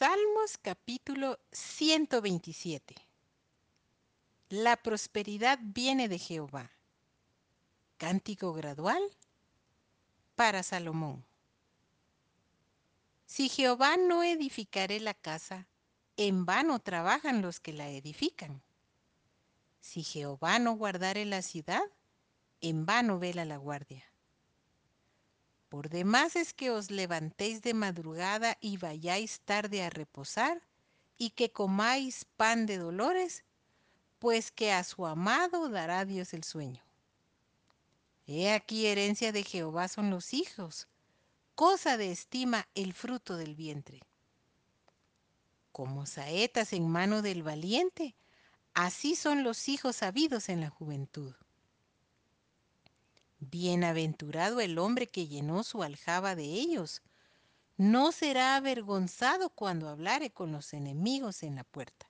Salmos capítulo 127. La prosperidad viene de Jehová. Cántico gradual para Salomón. Si Jehová no edificare la casa, en vano trabajan los que la edifican. Si Jehová no guardare la ciudad, en vano vela la guardia. Por demás es que os levantéis de madrugada y vayáis tarde a reposar, y que comáis pan de dolores, pues que a su amado dará Dios el sueño. He aquí herencia de Jehová son los hijos, cosa de estima el fruto del vientre. Como saetas en mano del valiente, así son los hijos sabidos en la juventud. Bienaventurado el hombre que llenó su aljaba de ellos. No será avergonzado cuando hablare con los enemigos en la puerta.